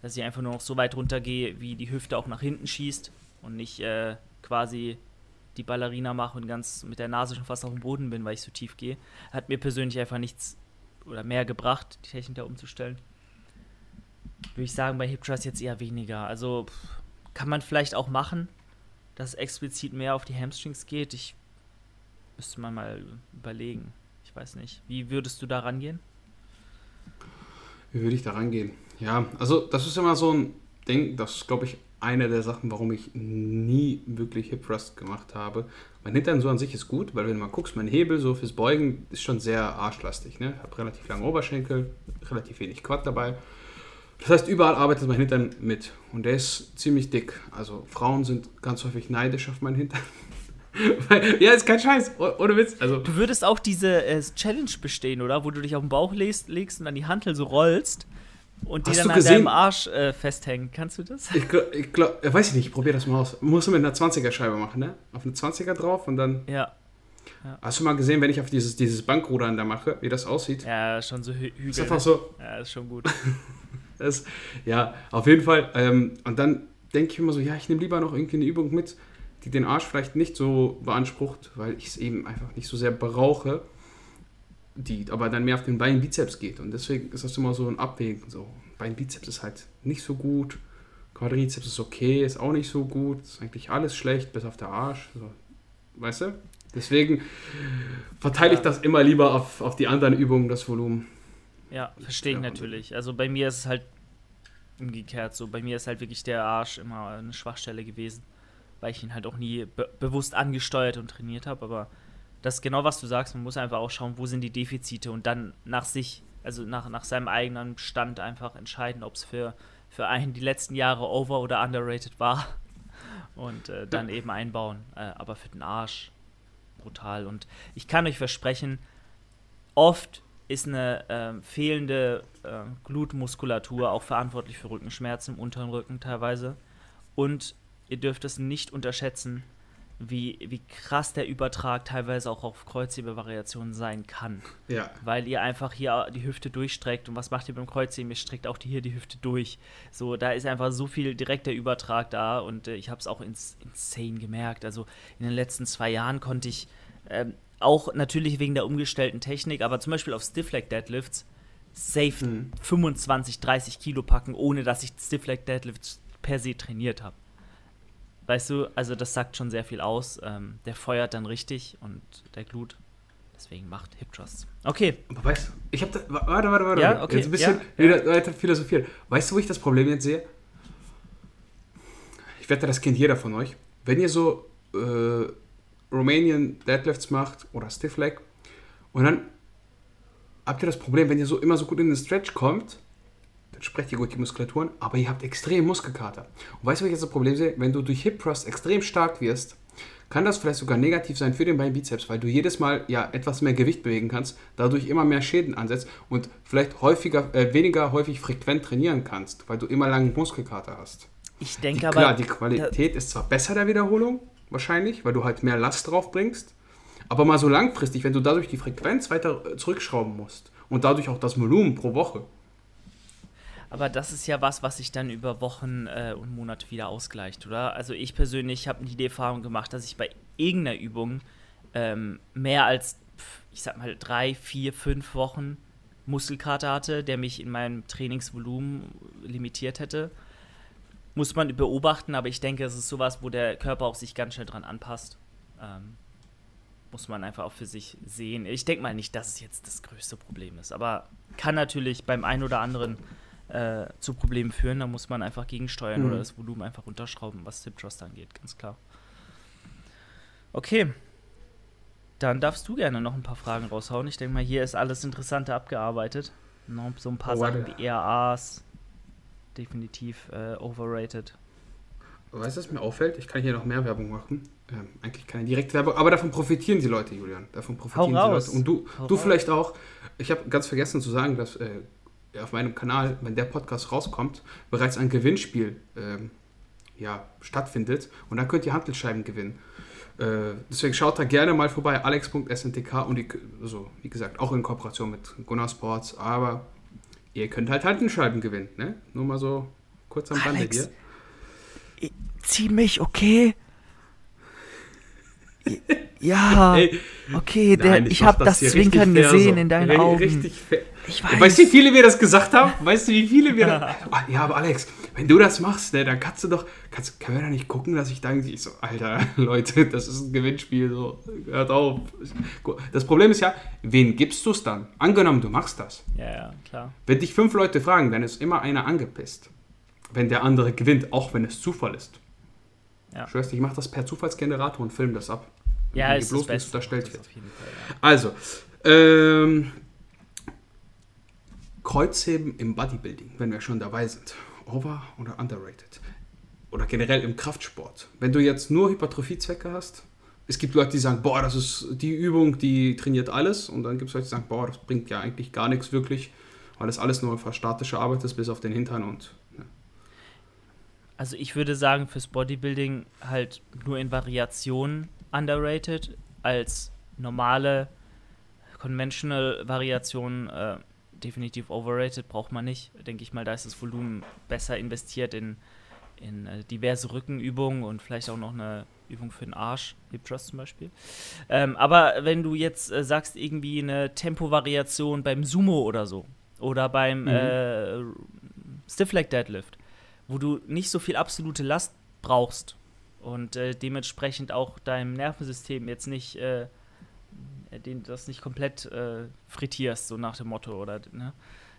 Speaker 1: dass ich einfach nur noch so weit runtergehe, wie die Hüfte auch nach hinten schießt und nicht äh, quasi die Ballerina mache und ganz mit der Nase schon fast auf dem Boden bin, weil ich so tief gehe. Hat mir persönlich einfach nichts oder mehr gebracht, die Technik da umzustellen. Würde ich sagen, bei Hip Thrust jetzt eher weniger. Also kann man vielleicht auch machen, dass es explizit mehr auf die Hamstrings geht. Ich müsste man mal überlegen. Ich weiß nicht. Wie würdest du da rangehen?
Speaker 2: Wie würde ich da rangehen? Ja, also das ist immer so ein Ding, das glaube ich, eine der Sachen, warum ich nie wirklich Hip Thrust gemacht habe. Mein Hintern so an sich ist gut, weil wenn du mal guckst, mein Hebel so fürs Beugen ist schon sehr arschlastig. Ne? Ich habe relativ lange Oberschenkel, relativ wenig Quad dabei. Das heißt, überall arbeitet mein Hintern mit. Und der ist ziemlich dick. Also Frauen sind ganz häufig neidisch auf meinen Hintern. ja, ist kein Scheiß, ohne Witz. Also,
Speaker 1: du würdest auch diese äh, Challenge bestehen, oder? Wo du dich auf den Bauch legst, legst und dann die Hantel so rollst und die dann an gesehen? deinem Arsch äh, festhängen. Kannst du das?
Speaker 2: Ich glaube, ich glaub, weiß ich nicht, ich probiere das mal aus. Musst du mit einer 20er-Scheibe machen, ne? Auf eine 20er drauf und dann.
Speaker 1: Ja.
Speaker 2: Ja. Hast du mal gesehen, wenn ich auf dieses, dieses Bankrudern da mache, wie das aussieht?
Speaker 1: Ja, schon so hü hügel.
Speaker 2: Ist einfach so.
Speaker 1: Ja, ist schon gut.
Speaker 2: das, ja, auf jeden Fall. Ähm, und dann denke ich immer so, ja, ich nehme lieber noch irgendwie eine Übung mit, die den Arsch vielleicht nicht so beansprucht, weil ich es eben einfach nicht so sehr brauche, die aber dann mehr auf den Bein-Bizeps geht. Und deswegen ist das immer so ein Abwägen. So, Bein-Bizeps ist halt nicht so gut, Quadrizeps ist okay, ist auch nicht so gut, ist eigentlich alles schlecht, bis auf der Arsch. So, weißt du? Deswegen verteile ich das immer lieber auf, auf die anderen Übungen, das Volumen.
Speaker 1: Ja, verstehe ich natürlich. Also bei mir ist es halt umgekehrt so. Bei mir ist halt wirklich der Arsch immer eine Schwachstelle gewesen, weil ich ihn halt auch nie be bewusst angesteuert und trainiert habe. Aber das ist genau, was du sagst. Man muss einfach auch schauen, wo sind die Defizite und dann nach sich, also nach, nach seinem eigenen Stand einfach entscheiden, ob es für, für einen die letzten Jahre over- oder underrated war und äh, dann eben einbauen. Äh, aber für den Arsch brutal. Und ich kann euch versprechen, oft ist eine äh, fehlende äh, Glutmuskulatur auch verantwortlich für Rückenschmerzen im unteren Rücken teilweise. Und ihr dürft es nicht unterschätzen, wie, wie krass der Übertrag teilweise auch auf Kreuzhebevariationen sein kann.
Speaker 2: Ja.
Speaker 1: Weil ihr einfach hier die Hüfte durchstreckt. Und was macht ihr beim Kreuzheben? Ihr streckt auch hier die Hüfte durch. So, da ist einfach so viel direkter Übertrag da. Und äh, ich habe es auch ins, insane gemerkt. Also in den letzten zwei Jahren konnte ich ähm, auch natürlich wegen der umgestellten Technik, aber zum Beispiel auf Stiff Leg Deadlifts safe mhm. 25, 30 Kilo packen, ohne dass ich Stiff Leg Deadlifts per se trainiert habe. Weißt du, also das sagt schon sehr viel aus. Ähm, der feuert dann richtig und der Glut. Deswegen macht Hip Thrusts. Okay.
Speaker 2: Aber weißt du, ich habe da. Warte, warte, warte.
Speaker 1: Ja, okay.
Speaker 2: Jetzt ein bisschen
Speaker 1: ja,
Speaker 2: wieder weiter philosophieren. Weißt du, wo ich das Problem jetzt sehe? Ich wette, das kennt jeder von euch. Wenn ihr so äh, Romanian Deadlifts macht oder Stiff Leg und dann habt ihr das Problem, wenn ihr so immer so gut in den Stretch kommt, dann sprecht ihr gut die Muskulaturen, aber ihr habt extrem Muskelkater. Und weißt du, was ich jetzt das Problem sehe? Wenn du durch Hip Thrust extrem stark wirst, kann das vielleicht sogar negativ sein für den Beinbizeps, weil du jedes Mal ja etwas mehr Gewicht bewegen kannst, dadurch immer mehr Schäden ansetzt und vielleicht häufiger, äh, weniger häufig frequent trainieren kannst, weil du immer langen Muskelkater hast.
Speaker 1: Ich denke
Speaker 2: die,
Speaker 1: aber.
Speaker 2: Klar, die Qualität ist zwar besser der Wiederholung, wahrscheinlich, weil du halt mehr Last drauf bringst. Aber mal so langfristig, wenn du dadurch die Frequenz weiter äh, zurückschrauben musst und dadurch auch das Volumen pro Woche.
Speaker 1: Aber das ist ja was, was sich dann über Wochen äh, und Monate wieder ausgleicht, oder? Also ich persönlich habe nie die Erfahrung gemacht, dass ich bei irgendeiner Übung ähm, mehr als, ich sag mal, drei, vier, fünf Wochen Muskelkater hatte, der mich in meinem Trainingsvolumen limitiert hätte muss man beobachten, aber ich denke, es ist sowas, wo der Körper auch sich ganz schnell dran anpasst. Ähm, muss man einfach auch für sich sehen. Ich denke mal nicht, dass es jetzt das größte Problem ist, aber kann natürlich beim einen oder anderen äh, zu Problemen führen. Da muss man einfach gegensteuern mhm. oder das Volumen einfach runterschrauben, was Tip Trust angeht, ganz klar. Okay. Dann darfst du gerne noch ein paar Fragen raushauen. Ich denke mal, hier ist alles Interessante abgearbeitet. Noch so ein paar oh, Sachen wie ERAs, definitiv äh, overrated.
Speaker 2: Weißt du, was mir auffällt? Ich kann hier noch mehr Werbung machen. Ähm, eigentlich keine Direktwerbung, aber davon profitieren die Leute, Julian. Davon profitieren
Speaker 1: Hau
Speaker 2: die
Speaker 1: raus.
Speaker 2: Leute. Und du, du vielleicht auch. Ich habe ganz vergessen zu sagen, dass äh, auf meinem Kanal, wenn der Podcast rauskommt, bereits ein Gewinnspiel ähm, ja, stattfindet. Und dann könnt ihr Handelsscheiben gewinnen. Äh, deswegen schaut da gerne mal vorbei, alex.sntk und die, also, wie gesagt, auch in Kooperation mit Gunnar Sports, aber ihr könnt halt Handenscheiben gewinnen, ne? Nur mal so kurz am Rande hier.
Speaker 1: Zieh mich, okay? Ja, okay, der, Nein, ich, ich habe das Zwinkern gesehen so. in deinen Augen. Richtig
Speaker 2: ich weiß. Weißt du, wie viele wir das gesagt haben? Weißt du, wie viele wir das... Oh, ja, aber Alex, wenn du das machst, ne, dann kannst du doch... Kannst, können wir da nicht gucken, dass ich dann... Ich so, Alter, Leute, das ist ein Gewinnspiel, so, hört auf. Das Problem ist ja, wen gibst du es dann? Angenommen, du machst das.
Speaker 1: Ja, ja, klar.
Speaker 2: Wenn dich fünf Leute fragen, dann ist immer einer angepisst. Wenn der andere gewinnt, auch wenn es Zufall ist. Ja. Schwörst, ich mache das per Zufallsgenerator und film das ab.
Speaker 1: Ja, ist bloß
Speaker 2: das unterstellt wird. Ja. Also, ähm, Kreuzheben im Bodybuilding, wenn wir schon dabei sind. Over oder underrated? Oder generell im Kraftsport. Wenn du jetzt nur Hypertrophiezwecke hast, es gibt Leute, die sagen, boah, das ist die Übung, die trainiert alles. Und dann gibt es Leute, die sagen, boah, das bringt ja eigentlich gar nichts wirklich, weil das alles nur einfach statische Arbeit ist, bis auf den Hintern und.
Speaker 1: Also ich würde sagen, fürs Bodybuilding halt nur in Variationen underrated als normale Conventional Variationen äh, definitiv overrated, braucht man nicht. Denke ich mal, da ist das Volumen besser investiert in, in äh, diverse Rückenübungen und vielleicht auch noch eine Übung für den Arsch, Hip Trust zum Beispiel. Ähm, aber wenn du jetzt äh, sagst, irgendwie eine Tempovariation beim Sumo oder so oder beim mhm. äh, Stiff Leg Deadlift, wo du nicht so viel absolute Last brauchst und äh, dementsprechend auch deinem Nervensystem jetzt nicht äh, den das nicht komplett äh, frittierst, so nach dem Motto, oder ne?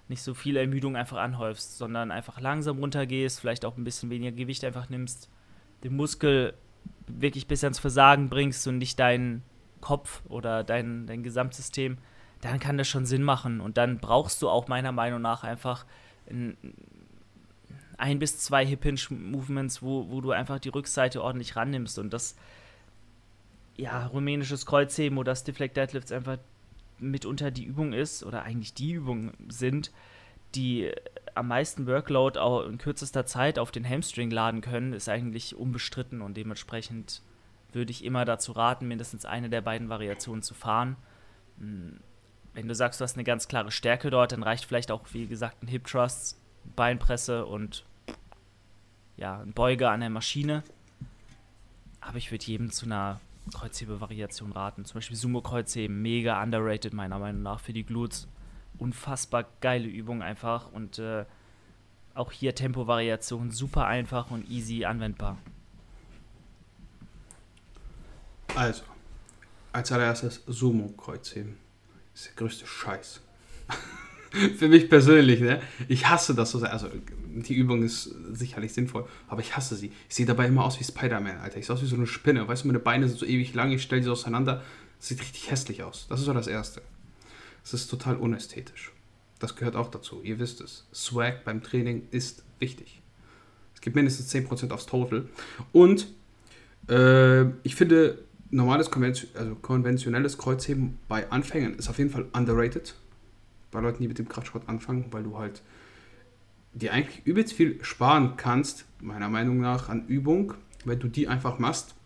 Speaker 1: nicht so viel Ermüdung einfach anhäufst, sondern einfach langsam runtergehst, vielleicht auch ein bisschen weniger Gewicht einfach nimmst, den Muskel wirklich bis ans Versagen bringst und nicht deinen Kopf oder dein, dein Gesamtsystem, dann kann das schon Sinn machen. Und dann brauchst du auch meiner Meinung nach einfach ein, ein bis zwei Hip-Hinge-Movements, wo, wo du einfach die Rückseite ordentlich rannimmst. Und das, ja, rumänisches Kreuzheben oder Stiff Leg Deadlifts einfach mitunter die Übung ist oder eigentlich die Übungen sind, die am meisten Workload auch in kürzester Zeit auf den Hamstring laden können, ist eigentlich unbestritten und dementsprechend würde ich immer dazu raten, mindestens eine der beiden Variationen zu fahren. Hm, wenn du sagst, du hast eine ganz klare Stärke dort, dann reicht vielleicht auch, wie gesagt, ein Hip Thrust, Beinpresse und ja, ein Beuger an der Maschine. Aber ich würde jedem zu einer Kreuzhebe-Variation raten. Zum Beispiel Sumo-Kreuzheben, mega underrated meiner Meinung nach für die Glutes unfassbar geile Übung einfach und äh, auch hier Tempovariation super einfach und easy anwendbar.
Speaker 2: Also, als allererstes Sumo-Kreuzheben. Das ist der größte Scheiß. Für mich persönlich, ne? Ich hasse das so sehr. Also, die Übung ist sicherlich sinnvoll, aber ich hasse sie. Ich sehe dabei immer aus wie Spider-Man, Alter. Ich sehe aus wie so eine Spinne. Weißt du, meine Beine sind so ewig lang, ich stelle sie auseinander. Sieht richtig hässlich aus. Das ist so das Erste. Es ist total unästhetisch. Das gehört auch dazu. Ihr wisst es. Swag beim Training ist wichtig. Es gibt mindestens 10% aufs Total. Und äh, ich finde, normales, konvention also konventionelles Kreuzheben bei Anfängern ist auf jeden Fall underrated. Bei Leuten, die mit dem Kraftsport anfangen, weil du halt dir eigentlich übelst viel sparen kannst, meiner Meinung nach, an Übung, wenn du die einfach machst.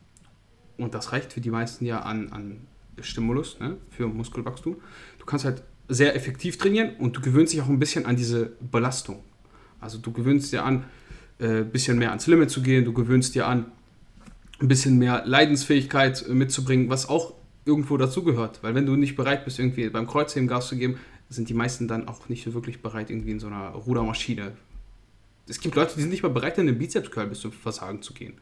Speaker 2: Und das reicht für die meisten ja an, an Stimulus ne, für Muskelwachstum. Du kannst halt sehr effektiv trainieren und du gewöhnst dich auch ein bisschen an diese Belastung. Also du gewöhnst dir an, ein äh, bisschen mehr ans Limit zu gehen, du gewöhnst dir an, ein bisschen mehr Leidensfähigkeit äh, mitzubringen, was auch irgendwo dazugehört. Weil wenn du nicht bereit bist, irgendwie beim Kreuzheben Gas zu geben, sind die meisten dann auch nicht so wirklich bereit, irgendwie in so einer Rudermaschine. Es gibt Leute, die sind nicht mal bereit, in den Bizeps-Curl bis zum Versagen zu gehen.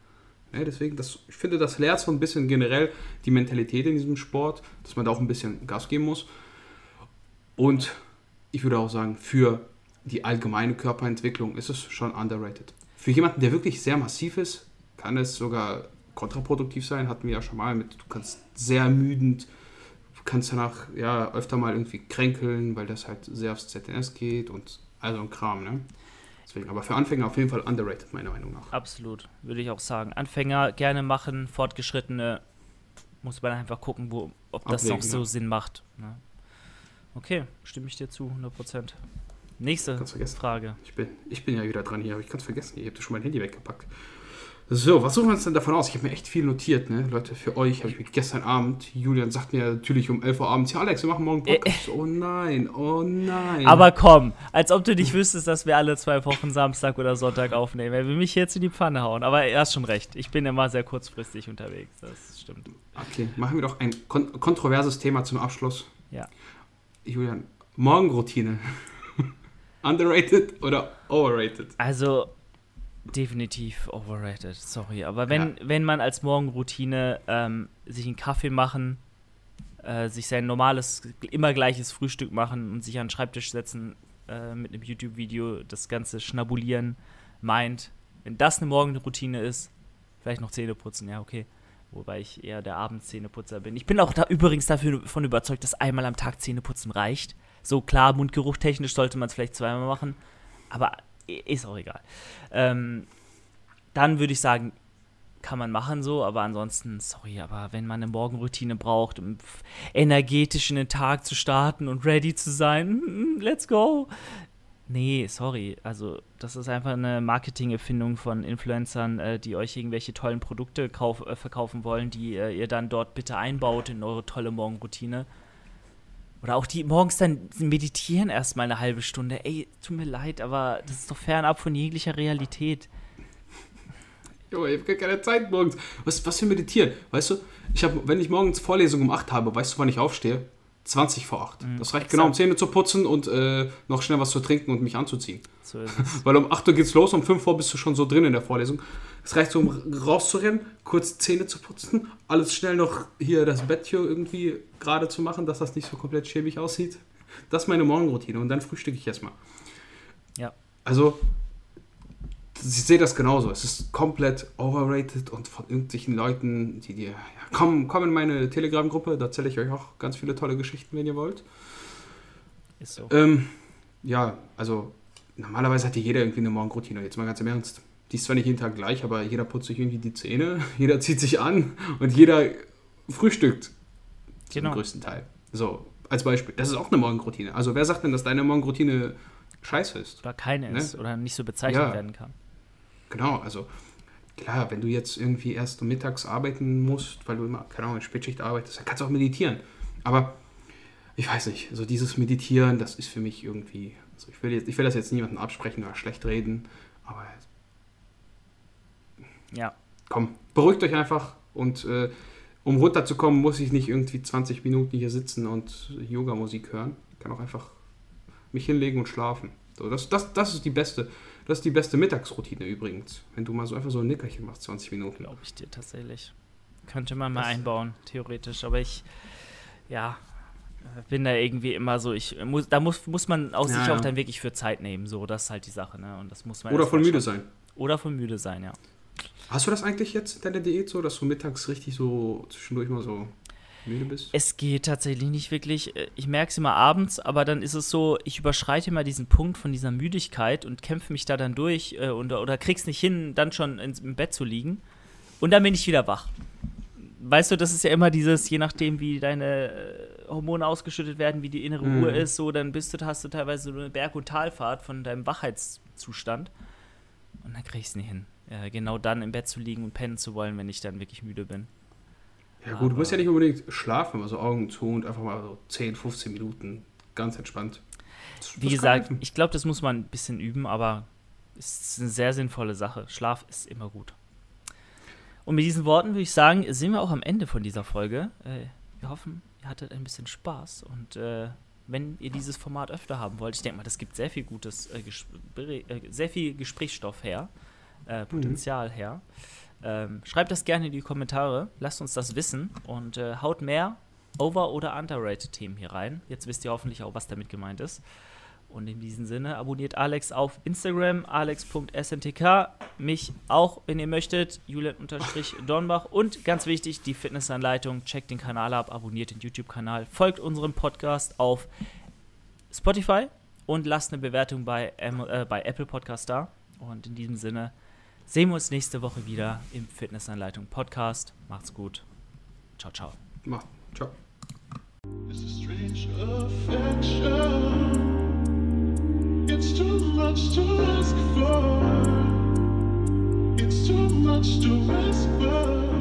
Speaker 2: Ja, deswegen, das, ich finde, das lehrt so ein bisschen generell die Mentalität in diesem Sport, dass man da auch ein bisschen Gas geben muss. Und ich würde auch sagen, für die allgemeine Körperentwicklung ist es schon underrated. Für jemanden, der wirklich sehr massiv ist, kann es sogar kontraproduktiv sein. Hatten wir ja schon mal mit, du kannst sehr ermüdend, du kannst danach ja öfter mal irgendwie kränkeln, weil das halt sehr aufs ZNS geht und also ein Kram, ne? Deswegen, aber für Anfänger auf jeden Fall underrated, meiner Meinung nach.
Speaker 1: Absolut, würde ich auch sagen. Anfänger gerne machen, Fortgeschrittene muss man einfach gucken, wo, ob das Abwägen, noch so ja. Sinn macht. Ne? Okay, stimme ich dir zu, 100%. Nächste Frage.
Speaker 2: Ich bin, ich bin ja wieder dran hier, aber ich kann es vergessen. Ihr habt schon mein Handy weggepackt. So, was suchen wir uns denn davon aus? Ich habe mir echt viel notiert, ne? Leute, für euch habe ich mir gestern Abend, Julian sagt mir natürlich um 11 Uhr abends, ja Alex, wir machen morgen Podcast. Oh nein, oh nein.
Speaker 1: Aber komm, als ob du nicht wüsstest, dass wir alle zwei Wochen Samstag oder Sonntag aufnehmen. Er will mich jetzt in die Pfanne hauen. Aber er hast schon recht, ich bin immer sehr kurzfristig unterwegs, das stimmt.
Speaker 2: Okay, machen wir doch ein kon kontroverses Thema zum Abschluss.
Speaker 1: Ja.
Speaker 2: Julian, Morgenroutine. Underrated oder overrated?
Speaker 1: Also, definitiv overrated, sorry. Aber wenn, ja. wenn man als Morgenroutine ähm, sich einen Kaffee machen, äh, sich sein normales, immer gleiches Frühstück machen und sich an den Schreibtisch setzen äh, mit einem YouTube-Video, das Ganze schnabulieren meint, wenn das eine Morgenroutine ist, vielleicht noch Zähne putzen, ja, okay wobei ich eher der Abendzähneputzer bin. Ich bin auch da übrigens davon überzeugt, dass einmal am Tag Zähneputzen reicht. So klar, Mundgeruch technisch sollte man es vielleicht zweimal machen, aber ist auch egal. Ähm, dann würde ich sagen, kann man machen so, aber ansonsten, sorry, aber wenn man eine Morgenroutine braucht, um energetisch in den Tag zu starten und ready zu sein, let's go, Nee, sorry. Also, das ist einfach eine Marketing-Erfindung von Influencern, äh, die euch irgendwelche tollen Produkte kauf, äh, verkaufen wollen, die äh, ihr dann dort bitte einbaut in eure tolle Morgenroutine. Oder auch die morgens dann meditieren erstmal eine halbe Stunde. Ey, tut mir leid, aber das ist doch fernab von jeglicher Realität.
Speaker 2: Junge, ich habe keine Zeit morgens. Was, was für meditieren? Weißt du, ich hab, wenn ich morgens Vorlesung um 8 habe, weißt du, wann ich aufstehe? 20 vor 8. Mhm, das reicht exakt. genau, um Zähne zu putzen und äh, noch schnell was zu trinken und mich anzuziehen. So. Weil um 8 Uhr geht's los, um 5 Uhr bist du schon so drin in der Vorlesung. Es reicht so, um rauszurennen, kurz Zähne zu putzen, alles schnell noch hier das Bett hier irgendwie gerade zu machen, dass das nicht so komplett schäbig aussieht. Das ist meine Morgenroutine und dann frühstücke ich erstmal.
Speaker 1: Ja.
Speaker 2: Also, ich sehe das genauso. Es ist komplett overrated und von irgendwelchen Leuten, die dir. Ja, komm, komm in meine Telegram-Gruppe, da erzähle ich euch auch ganz viele tolle Geschichten, wenn ihr wollt.
Speaker 1: Ist so.
Speaker 2: Ähm, ja, also normalerweise hat jeder irgendwie eine Morgenroutine, jetzt mal ganz im Ernst. Die ist zwar nicht jeden Tag gleich, aber jeder putzt sich irgendwie die Zähne, jeder zieht sich an und jeder frühstückt. Genau. Zum größten Teil. So, als Beispiel. Das ist auch eine Morgenroutine. Also wer sagt denn, dass deine Morgenroutine scheiße ist?
Speaker 1: Oder keine ne? ist oder nicht so bezeichnet ja. werden kann.
Speaker 2: Genau, also klar, wenn du jetzt irgendwie erst mittags arbeiten musst, weil du immer, keine Ahnung, in Spätschicht arbeitest, dann kannst du auch meditieren. Aber ich weiß nicht, so dieses Meditieren, das ist für mich irgendwie, also ich will, jetzt, ich will das jetzt niemandem absprechen oder schlecht reden, aber
Speaker 1: ja.
Speaker 2: Komm, beruhigt euch einfach und äh, um runterzukommen, muss ich nicht irgendwie 20 Minuten hier sitzen und Yoga-Musik hören. Ich kann auch einfach mich hinlegen und schlafen. So, das, das, das ist die beste das ist die beste Mittagsroutine übrigens. Wenn du mal so einfach so ein Nickerchen machst, 20 Minuten.
Speaker 1: Glaube ich dir tatsächlich. Könnte man mal das einbauen, theoretisch. Aber ich, ja, bin da irgendwie immer so, ich muss, da muss, muss man aus ja, sich auch dann wirklich für Zeit nehmen. So, das ist halt die Sache, ne? Und das muss man
Speaker 2: Oder von müde sein.
Speaker 1: Oder von müde sein, ja.
Speaker 2: Hast du das eigentlich jetzt in deiner Diät so, dass du mittags richtig so zwischendurch mal so müde bist?
Speaker 1: Es geht tatsächlich nicht wirklich. Äh, ich merke es immer abends, aber dann ist es so, ich überschreite immer diesen Punkt von dieser Müdigkeit und kämpfe mich da dann durch äh, und, oder krieg's nicht hin, dann schon ins, im Bett zu liegen. Und dann bin ich wieder wach. Weißt du, das ist ja immer dieses, je nachdem, wie deine äh, Hormone ausgeschüttet werden, wie die innere mhm. Uhr ist, so, dann bist du, hast du teilweise so eine Berg- und Talfahrt von deinem Wachheitszustand. Und dann krieg ich es nicht hin. Ja, genau dann im Bett zu liegen und pennen zu wollen, wenn ich dann wirklich müde bin.
Speaker 2: Ja gut, du musst ja nicht unbedingt schlafen, also Augen zu und einfach mal so 10, 15 Minuten ganz entspannt.
Speaker 1: Das, Wie gesagt, ich glaube, das muss man ein bisschen üben, aber es ist eine sehr sinnvolle Sache. Schlaf ist immer gut. Und mit diesen Worten würde ich sagen, sind wir auch am Ende von dieser Folge. Äh, wir hoffen, ihr hattet ein bisschen Spaß und äh, wenn ihr dieses Format öfter haben wollt, ich denke mal, das gibt sehr viel gutes, äh, äh sehr viel Gesprächsstoff her, äh, mhm. Potenzial mhm. her. Ähm, schreibt das gerne in die Kommentare, lasst uns das wissen und äh, haut mehr Over- oder Underrated-Themen hier rein. Jetzt wisst ihr hoffentlich auch, was damit gemeint ist. Und in diesem Sinne abonniert Alex auf Instagram, alex.sntk. Mich auch, wenn ihr möchtet, julian-dornbach. Und ganz wichtig, die Fitnessanleitung. Checkt den Kanal ab, abonniert den YouTube-Kanal, folgt unserem Podcast auf Spotify und lasst eine Bewertung bei, äh, bei Apple Podcast da. Und in diesem Sinne sehen wir uns nächste Woche wieder im Fitnessanleitung Podcast. Macht's gut. Ciao, ciao.
Speaker 2: Mach. Ciao. It's a strange
Speaker 3: affection. It's too much to ask for. It's too much to whisper.